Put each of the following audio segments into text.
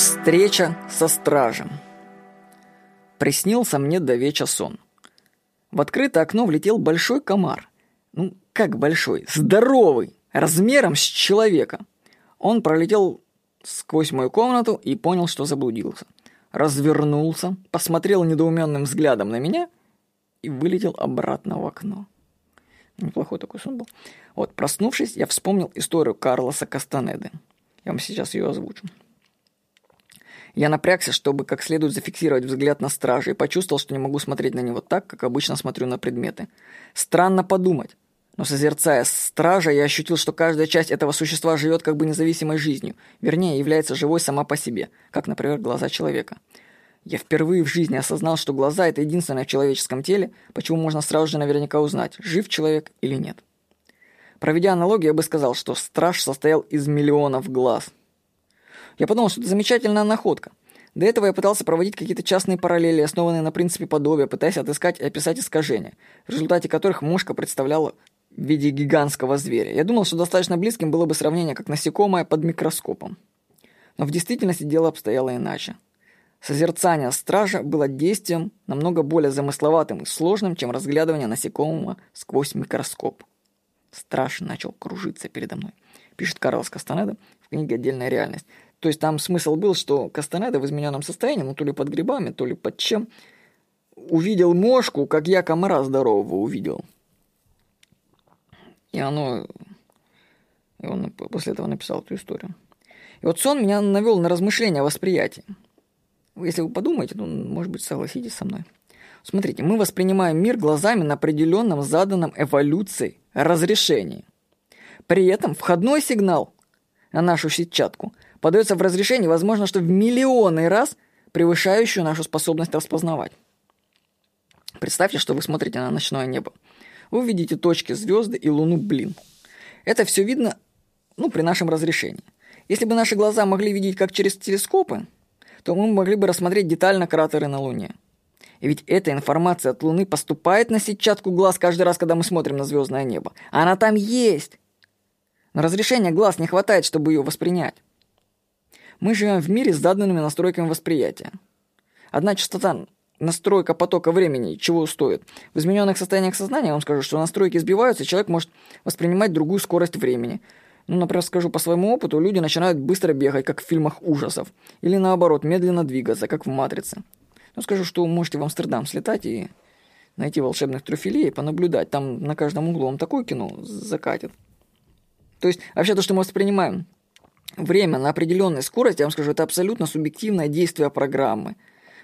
Встреча со стражем. Приснился мне до веча сон. В открытое окно влетел большой комар. Ну, как большой? Здоровый! Размером с человека. Он пролетел сквозь мою комнату и понял, что заблудился. Развернулся, посмотрел недоуменным взглядом на меня и вылетел обратно в окно. Неплохой такой сон был. Вот, проснувшись, я вспомнил историю Карлоса Кастанеды. Я вам сейчас ее озвучу. Я напрягся, чтобы как следует зафиксировать взгляд на стража и почувствовал, что не могу смотреть на него так, как обычно смотрю на предметы. Странно подумать. Но созерцая стража, я ощутил, что каждая часть этого существа живет как бы независимой жизнью, вернее, является живой сама по себе, как, например, глаза человека. Я впервые в жизни осознал, что глаза – это единственное в человеческом теле, почему можно сразу же наверняка узнать, жив человек или нет. Проведя аналогию, я бы сказал, что страж состоял из миллионов глаз – я подумал, что это замечательная находка. До этого я пытался проводить какие-то частные параллели, основанные на принципе подобия, пытаясь отыскать и описать искажения, в результате которых мушка представляла в виде гигантского зверя. Я думал, что достаточно близким было бы сравнение как насекомое под микроскопом. Но в действительности дело обстояло иначе. Созерцание стража было действием намного более замысловатым и сложным, чем разглядывание насекомого сквозь микроскоп. Страж начал кружиться передо мной, пишет Карлос Кастанеда в книге «Отдельная реальность». То есть там смысл был, что Кастанеда в измененном состоянии, ну то ли под грибами, то ли под чем, увидел мошку, как я комара здорового увидел. И оно... И он после этого написал эту историю. И вот сон меня навел на размышления о восприятии. Если вы подумаете, то, может быть, согласитесь со мной. Смотрите, мы воспринимаем мир глазами на определенном заданном эволюцией разрешении. При этом входной сигнал на нашу сетчатку – подается в разрешении, возможно, что в миллионы раз превышающую нашу способность распознавать. Представьте, что вы смотрите на ночное небо. Вы видите точки, звезды и луну, блин. Это все видно, ну, при нашем разрешении. Если бы наши глаза могли видеть как через телескопы, то мы могли бы рассмотреть детально кратеры на Луне. И ведь эта информация от Луны поступает на сетчатку глаз каждый раз, когда мы смотрим на звездное небо. Она там есть. Но разрешения глаз не хватает, чтобы ее воспринять. Мы живем в мире с заданными настройками восприятия. Одна частота настройка потока времени чего стоит? В измененных состояниях сознания я вам скажу, что настройки сбиваются, и человек может воспринимать другую скорость времени. Ну, например, скажу по своему опыту, люди начинают быстро бегать, как в фильмах ужасов. Или наоборот, медленно двигаться, как в «Матрице». Ну, скажу, что можете в Амстердам слетать и найти волшебных трюфелей и понаблюдать. Там на каждом углу вам такое кино закатит. То есть, вообще то, что мы воспринимаем Время на определенной скорости, я вам скажу, это абсолютно субъективное действие программы.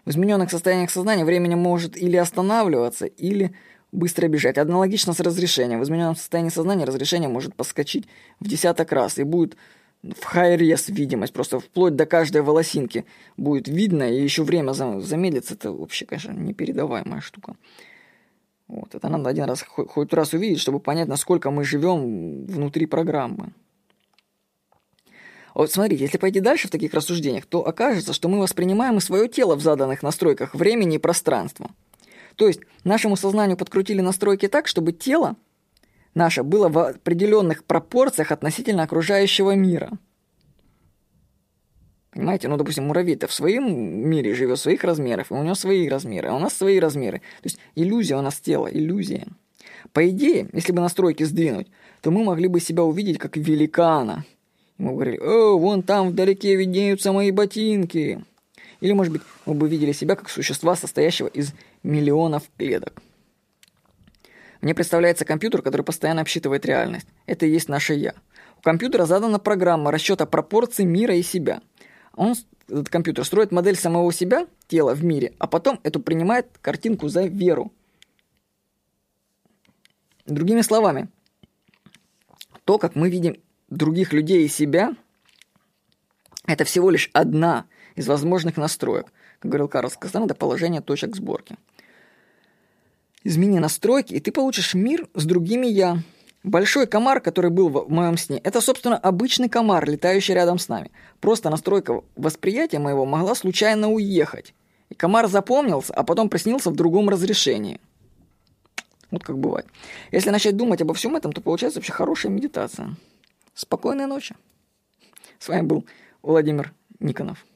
В измененных состояниях сознания время может или останавливаться, или быстро бежать. Аналогично с разрешением. В измененном состоянии сознания разрешение может подскочить в десяток раз и будет в хай-рез видимость, просто вплоть до каждой волосинки будет видно, и еще время замедлится. Это вообще, конечно, непередаваемая штука. Вот, это надо один раз, хоть раз увидеть, чтобы понять, насколько мы живем внутри программы. Вот смотрите, если пойти дальше в таких рассуждениях, то окажется, что мы воспринимаем и свое тело в заданных настройках времени и пространства. То есть нашему сознанию подкрутили настройки так, чтобы тело наше было в определенных пропорциях относительно окружающего мира. Понимаете, ну, допустим, муравей-то в своем мире живет своих размеров, и у него свои размеры, а у нас свои размеры. То есть иллюзия у нас тела, иллюзия. По идее, если бы настройки сдвинуть, то мы могли бы себя увидеть как великана – мы говорили, «О, вон там вдалеке виднеются мои ботинки». Или, может быть, мы бы видели себя как существа, состоящего из миллионов клеток. Мне представляется компьютер, который постоянно обсчитывает реальность. Это и есть наше «я». У компьютера задана программа расчета пропорций мира и себя. Он, этот компьютер, строит модель самого себя, тела в мире, а потом эту принимает картинку за веру. Другими словами, то, как мы видим других людей и себя – это всего лишь одна из возможных настроек. Как говорил Карл Кастан, это положение точек сборки. Измени настройки, и ты получишь мир с другими «я». Большой комар, который был в моем сне, это, собственно, обычный комар, летающий рядом с нами. Просто настройка восприятия моего могла случайно уехать. И комар запомнился, а потом приснился в другом разрешении. Вот как бывает. Если начать думать обо всем этом, то получается вообще хорошая медитация. Спокойной ночи. С вами был Владимир Никонов.